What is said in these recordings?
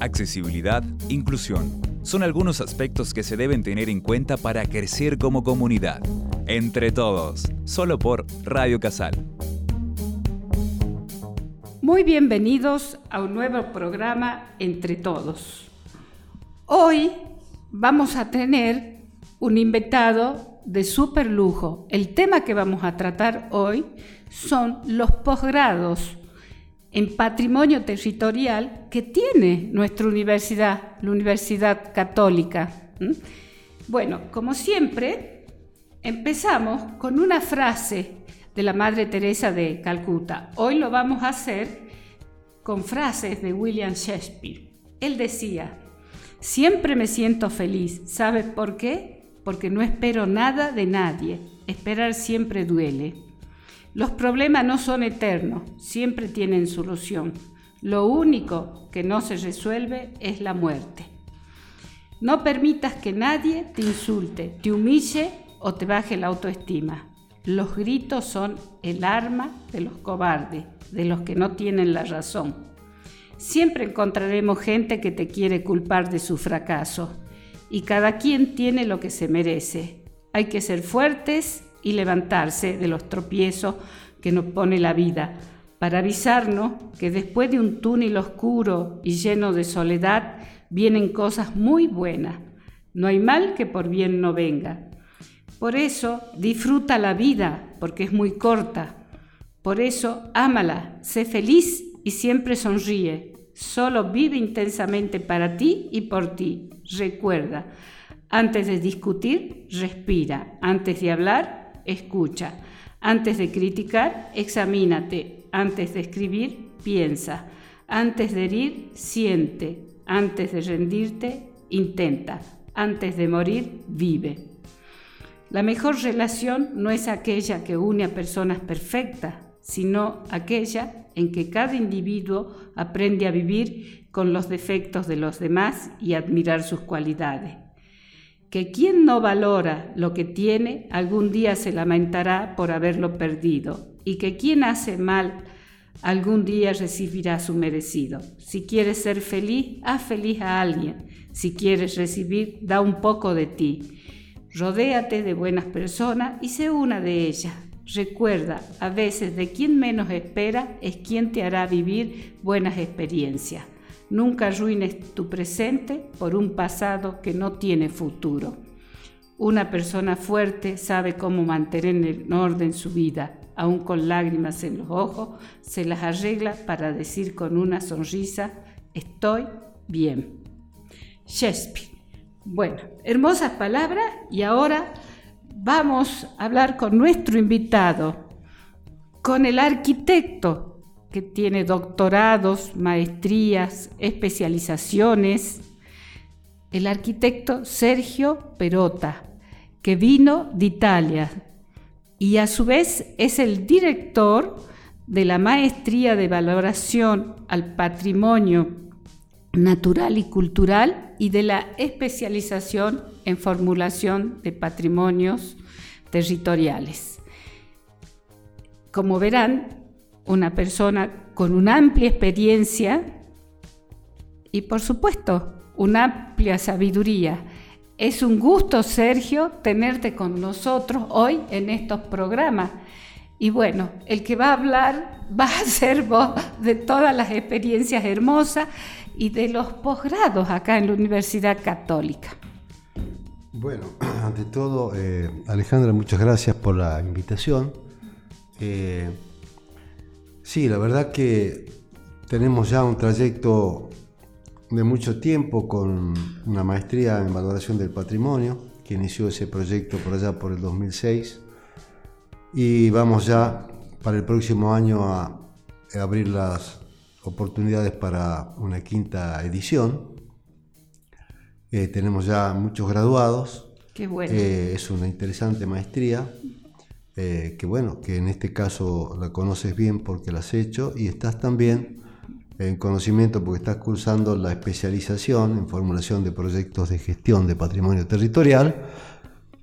accesibilidad, inclusión. Son algunos aspectos que se deben tener en cuenta para crecer como comunidad. Entre todos, solo por Radio Casal. Muy bienvenidos a un nuevo programa Entre Todos. Hoy vamos a tener un invitado de super lujo. El tema que vamos a tratar hoy son los posgrados en patrimonio territorial que tiene nuestra universidad, la Universidad Católica. Bueno, como siempre, empezamos con una frase de la Madre Teresa de Calcuta. Hoy lo vamos a hacer con frases de William Shakespeare. Él decía, siempre me siento feliz. ¿Sabes por qué? Porque no espero nada de nadie. Esperar siempre duele. Los problemas no son eternos, siempre tienen solución. Lo único que no se resuelve es la muerte. No permitas que nadie te insulte, te humille o te baje la autoestima. Los gritos son el arma de los cobardes, de los que no tienen la razón. Siempre encontraremos gente que te quiere culpar de su fracaso y cada quien tiene lo que se merece. Hay que ser fuertes y levantarse de los tropiezos que nos pone la vida, para avisarnos que después de un túnel oscuro y lleno de soledad vienen cosas muy buenas. No hay mal que por bien no venga. Por eso disfruta la vida, porque es muy corta. Por eso ámala, sé feliz y siempre sonríe. Solo vive intensamente para ti y por ti. Recuerda, antes de discutir, respira. Antes de hablar, escucha. Antes de criticar, examínate. Antes de escribir, piensa. Antes de herir, siente. Antes de rendirte, intenta. Antes de morir, vive. La mejor relación no es aquella que une a personas perfectas, sino aquella en que cada individuo aprende a vivir con los defectos de los demás y admirar sus cualidades que quien no valora lo que tiene algún día se lamentará por haberlo perdido y que quien hace mal algún día recibirá su merecido. Si quieres ser feliz, haz feliz a alguien. Si quieres recibir, da un poco de ti. Rodéate de buenas personas y sé una de ellas. Recuerda, a veces de quien menos espera es quien te hará vivir buenas experiencias. Nunca arruines tu presente por un pasado que no tiene futuro. Una persona fuerte sabe cómo mantener en orden su vida, aun con lágrimas en los ojos, se las arregla para decir con una sonrisa, estoy bien. Shakespeare. Bueno, hermosas palabras y ahora vamos a hablar con nuestro invitado, con el arquitecto que tiene doctorados, maestrías, especializaciones, el arquitecto Sergio Perota, que vino de Italia y a su vez es el director de la Maestría de Valoración al Patrimonio Natural y Cultural y de la especialización en formulación de patrimonios territoriales. Como verán, una persona con una amplia experiencia y por supuesto una amplia sabiduría. Es un gusto, Sergio, tenerte con nosotros hoy en estos programas. Y bueno, el que va a hablar va a ser vos de todas las experiencias hermosas y de los posgrados acá en la Universidad Católica. Bueno, ante todo, eh, Alejandra, muchas gracias por la invitación. Eh, Sí, la verdad que tenemos ya un trayecto de mucho tiempo con una maestría en valoración del patrimonio, que inició ese proyecto por allá por el 2006. Y vamos ya para el próximo año a abrir las oportunidades para una quinta edición. Eh, tenemos ya muchos graduados. Qué bueno. Eh, es una interesante maestría eh, que bueno, que en este caso la conoces bien porque la has hecho y estás también en conocimiento porque estás cursando la especialización en formulación de proyectos de gestión de patrimonio territorial,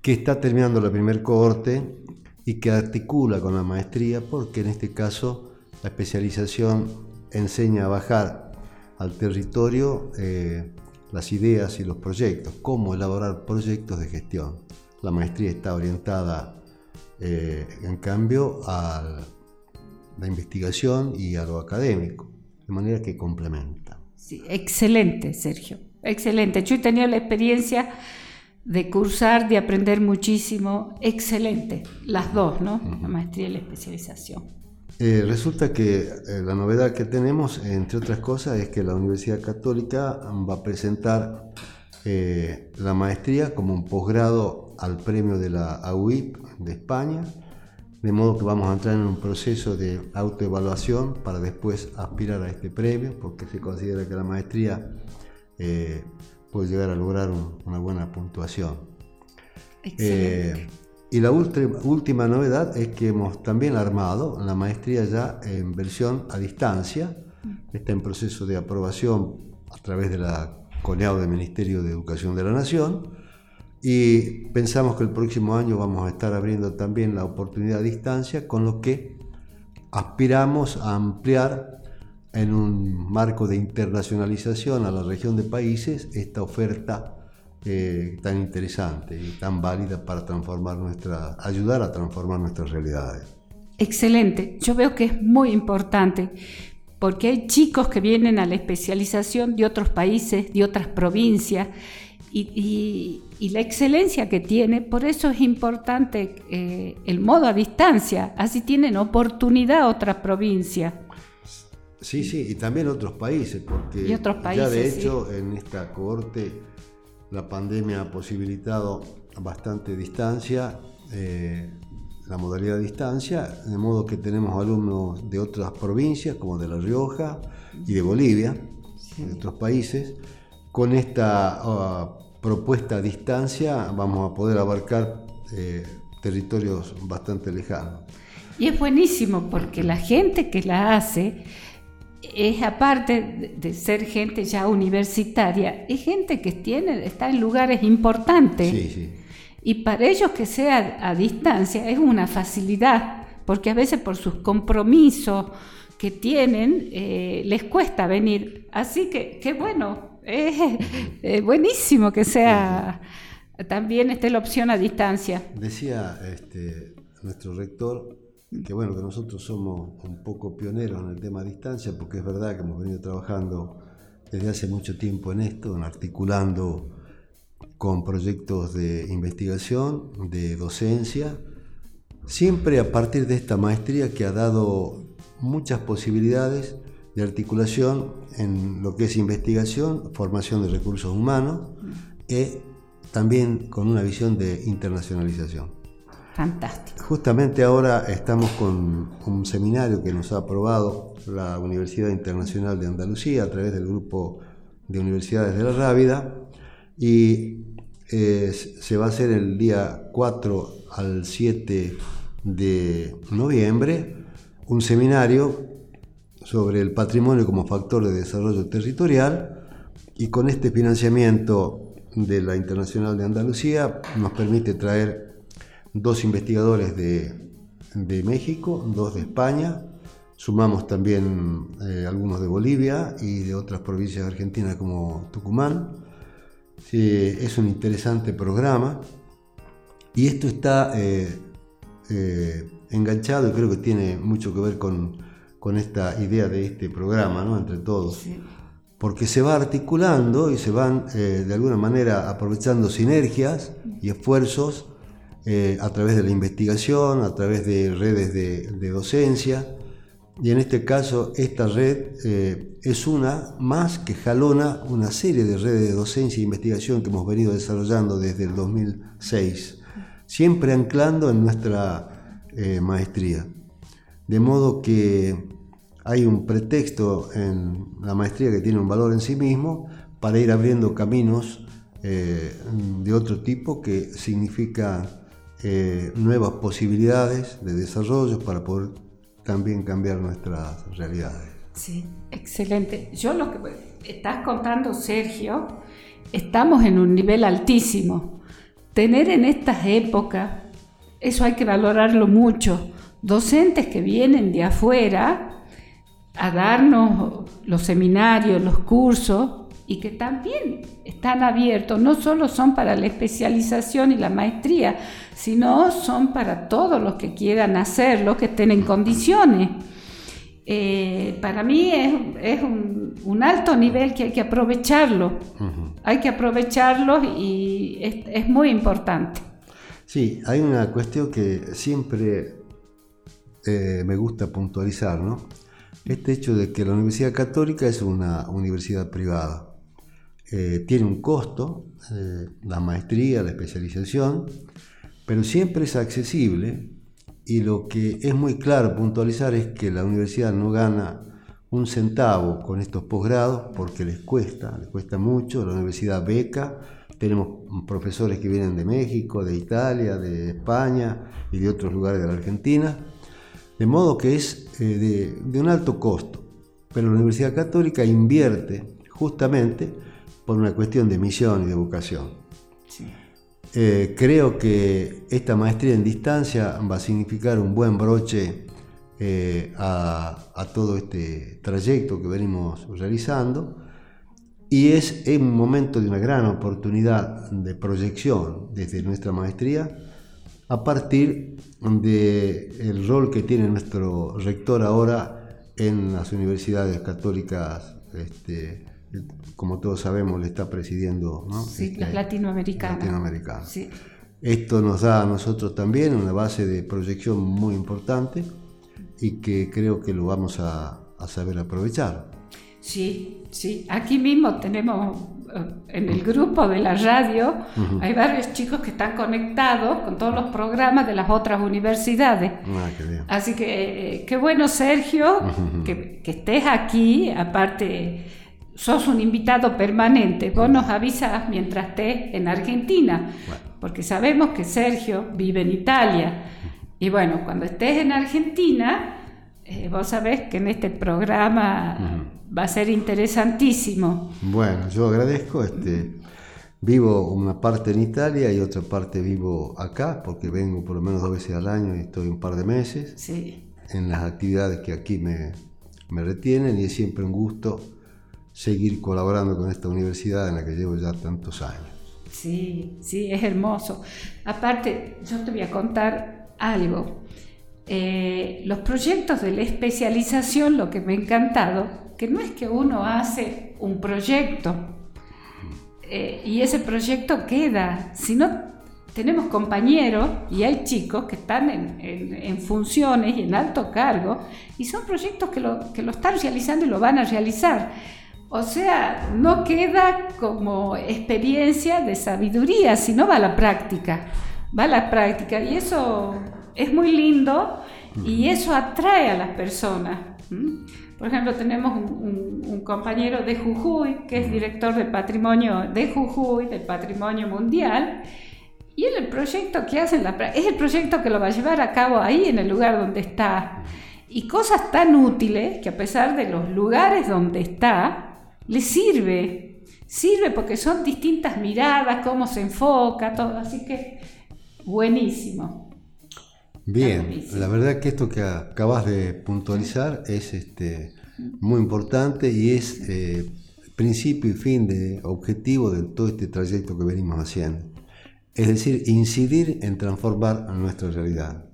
que está terminando la primer cohorte y que articula con la maestría porque en este caso la especialización enseña a bajar al territorio eh, las ideas y los proyectos, cómo elaborar proyectos de gestión. La maestría está orientada, eh, en cambio, a la investigación y a lo académico, de manera que complementa. Sí, excelente, Sergio, excelente. Yo he tenido la experiencia de cursar, de aprender muchísimo, excelente, las dos, ¿no? La maestría y la especialización. Eh, resulta que eh, la novedad que tenemos, entre otras cosas, es que la Universidad Católica va a presentar eh, la maestría como un posgrado al premio de la AUIP de España, de modo que vamos a entrar en un proceso de autoevaluación para después aspirar a este premio, porque se considera que la maestría puede llegar a lograr una buena puntuación. Excelente. Y la última novedad es que hemos también armado la maestría ya en versión a distancia. Está en proceso de aprobación a través de la CONEAU del Ministerio de Educación de la Nación. Y pensamos que el próximo año vamos a estar abriendo también la oportunidad a distancia, con lo que aspiramos a ampliar en un marco de internacionalización a la región de países esta oferta eh, tan interesante y tan válida para transformar nuestra, ayudar a transformar nuestras realidades. Excelente, yo veo que es muy importante porque hay chicos que vienen a la especialización de otros países, de otras provincias y, la excelencia que tiene, por eso es importante eh, el modo a distancia, así tienen oportunidad otras provincias. Sí, sí, y también otros países, porque ya de hecho en esta cohorte la pandemia ha posibilitado bastante distancia, eh, la modalidad de distancia, de modo que tenemos alumnos de otras provincias, como de La Rioja y de Bolivia, de otros países. Con esta ah, propuesta a distancia vamos a poder abarcar eh, territorios bastante lejanos. Y es buenísimo porque la gente que la hace es aparte de ser gente ya universitaria, es gente que tiene, está en lugares importantes. Y para ellos que sea a distancia es una facilidad, porque a veces por sus compromisos que tienen eh, les cuesta venir. Así que, qué bueno, es buenísimo que sea también esté la opción a distancia. Decía este, nuestro rector que bueno, que nosotros somos un poco pioneros en el tema de distancia, porque es verdad que hemos venido trabajando desde hace mucho tiempo en esto, en articulando con proyectos de investigación, de docencia, siempre a partir de esta maestría que ha dado muchas posibilidades de articulación en lo que es investigación, formación de recursos humanos y también con una visión de internacionalización. Fantástico. Justamente ahora estamos con un seminario que nos ha aprobado la Universidad Internacional de Andalucía a través del grupo de universidades de la Rábida y eh, se va a hacer el día 4 al 7 de noviembre un seminario sobre el patrimonio como factor de desarrollo territorial y con este financiamiento de la Internacional de Andalucía nos permite traer dos investigadores de, México, dos de España, sumamos también eh, algunos de Bolivia y de otras provincias argentinas como Tucumán. Es un interesante programa y esto está eh, eh, enganchado y creo que tiene mucho que ver con, esta idea de este programa, ¿no? entre todos. Porque se va articulando y se van de alguna manera aprovechando sinergias y esfuerzos eh, a través de la investigación, a través de redes de, docencia. Y en este caso, esta red eh, es una más que jalona una serie de redes de docencia e investigación que hemos venido desarrollando desde el 2006, siempre anclando en nuestra eh, maestría. De modo que hay un pretexto en la maestría que tiene un valor en sí mismo para ir abriendo caminos de otro tipo que significa eh, nuevas posibilidades de desarrollo para poder también cambiar nuestras realidades. Sí, excelente. Yo lo que estás contando, Sergio, estamos en un nivel altísimo. Tener en estas épocas, eso hay que valorarlo mucho, docentes que vienen de afuera a darnos los seminarios, los cursos, y que también están abiertos, no solo son para la especialización y la maestría, sino son para todos los que quieran hacerlo, que estén en condiciones. Eh, para mí es, un, alto nivel que hay que aprovecharlo, hay que aprovecharlo y es, muy importante. Sí, hay una cuestión que siempre eh, me gusta puntualizar, ¿no? Este hecho de que la Universidad Católica es una universidad privada eh, tiene un costo, eh, la maestría, la especialización, pero siempre es accesible y lo que es muy claro puntualizar es que la universidad no gana un centavo con estos posgrados porque les cuesta, les cuesta mucho, la universidad beca, tenemos profesores que vienen de México, de Italia, de España y de otros lugares de la Argentina, de modo que es eh, de, de un alto costo, pero la Universidad Católica invierte justamente por una cuestión de misión y de vocación. Eh, creo que esta maestría en distancia va a significar un buen broche eh, a, todo este trayecto que venimos realizando y es un momento de una gran oportunidad de proyección desde nuestra maestría a partir del rol que tiene nuestro rector ahora en las universidades católicas este, como todos sabemos, le está presidiendo ¿no? sí, este, latinoamericana. Sí. Esto nos da a nosotros también una base de proyección muy importante y que creo que lo vamos a, saber aprovechar. Sí, sí. Aquí mismo tenemos eh, en el grupo de la radio, hay varios chicos que están conectados con todos los programas de las otras universidades. Ah, qué bien. Así que eh, qué bueno, Sergio, que, que, estés aquí, aparte sos un invitado permanente, vos nos avisas mientras estés en Argentina, porque sabemos que Sergio vive en Italia. Y bueno, cuando estés en Argentina, eh, vos sabés que en este programa va a ser interesantísimo. Bueno, yo agradezco, este, vivo una parte en Italia y otra parte vivo acá, porque vengo por lo menos dos veces al año y estoy un par de meses en las actividades que aquí me, me retienen y es siempre un gusto seguir colaborando con esta universidad en la que llevo ya tantos años. Sí, sí, es hermoso. Aparte, yo te voy a contar algo. Eh, los proyectos de la especialización, lo que me ha encantado, que no es que uno hace un proyecto eh, y ese proyecto queda, sino tenemos compañeros y hay chicos que están en, funciones y en alto cargo y son proyectos que lo, que lo están realizando y lo van a realizar. O sea, no queda como experiencia de sabiduría, sino va a la práctica, va a la práctica. Y eso es muy lindo y eso atrae a las personas. Por ejemplo, tenemos un, compañero de Jujuy, que es director de patrimonio de Jujuy, del patrimonio mundial, y él el proyecto que hace la, es el proyecto que lo va a llevar a cabo ahí en el lugar donde está. Y cosas tan útiles que a pesar de los lugares donde está, le sirve, sirve porque son distintas miradas, cómo se enfoca, todo, así que buenísimo. Bien, la verdad que esto que acabas de puntualizar es este, muy importante y es eh, principio y fin de objetivo de todo este trayecto que venimos haciendo. Es decir, incidir en transformar nuestra realidad.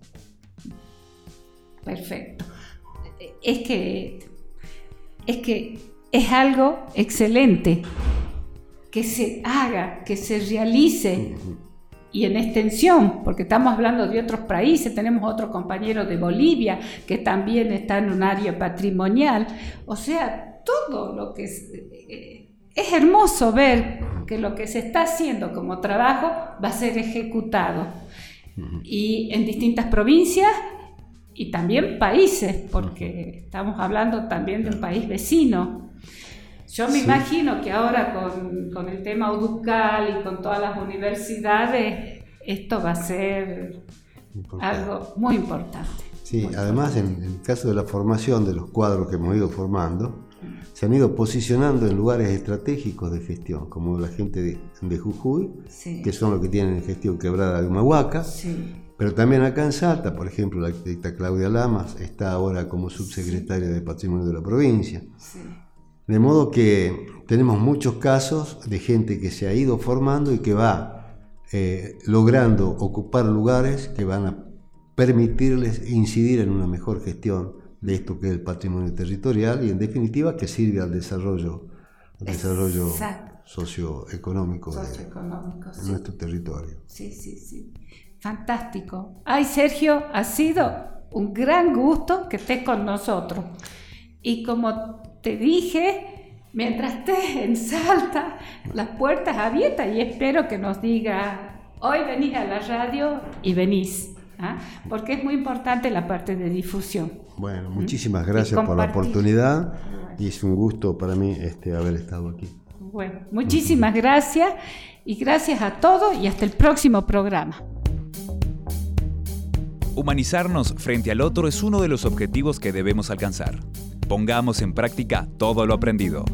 Perfecto. Es que, es que es algo excelente. Que se haga, que se realice y en extensión, porque estamos hablando de otros países, tenemos otro compañero de Bolivia que también está en un área patrimonial, o sea, todo lo que es, eh, es hermoso ver que lo que se está haciendo como trabajo va a ser ejecutado y en distintas provincias y también países, porque estamos hablando también de un país vecino. Yo me imagino que ahora con, el tema UDUCAL y con todas las universidades, esto va a ser algo muy importante. Sí, además en el caso de la formación de los cuadros que hemos ido formando, se han ido posicionando en lugares estratégicos de gestión, como la gente de, Jujuy, que son los que tienen gestión quebrada de Humahuaca. Pero también acá en Salta, por ejemplo, la arquitecta Claudia Lamas está ahora como subsecretaria de Patrimonio de la provincia. De modo que tenemos muchos casos de gente que se ha ido formando y que va eh, logrando ocupar lugares que van a permitirles incidir en una mejor gestión de esto que es el patrimonio territorial y en definitiva que sirve al desarrollo, al desarrollo socioeconómico, de, nuestro territorio. Sí, sí, sí. Fantástico. Ay, Sergio, ha sido un gran gusto que estés con nosotros. Y como te dije, mientras estés en Salta, las puertas abiertas y espero que nos diga, hoy venís a la radio y venís. ¿ah? porque es muy importante la parte de difusión. Bueno, muchísimas gracias por la oportunidad y es un gusto para mí este, haber estado aquí. Bueno, muchísimas gracias y gracias a todos y hasta el próximo programa. Humanizarnos frente al otro es uno de los objetivos que debemos alcanzar. Pongamos en práctica todo lo aprendido.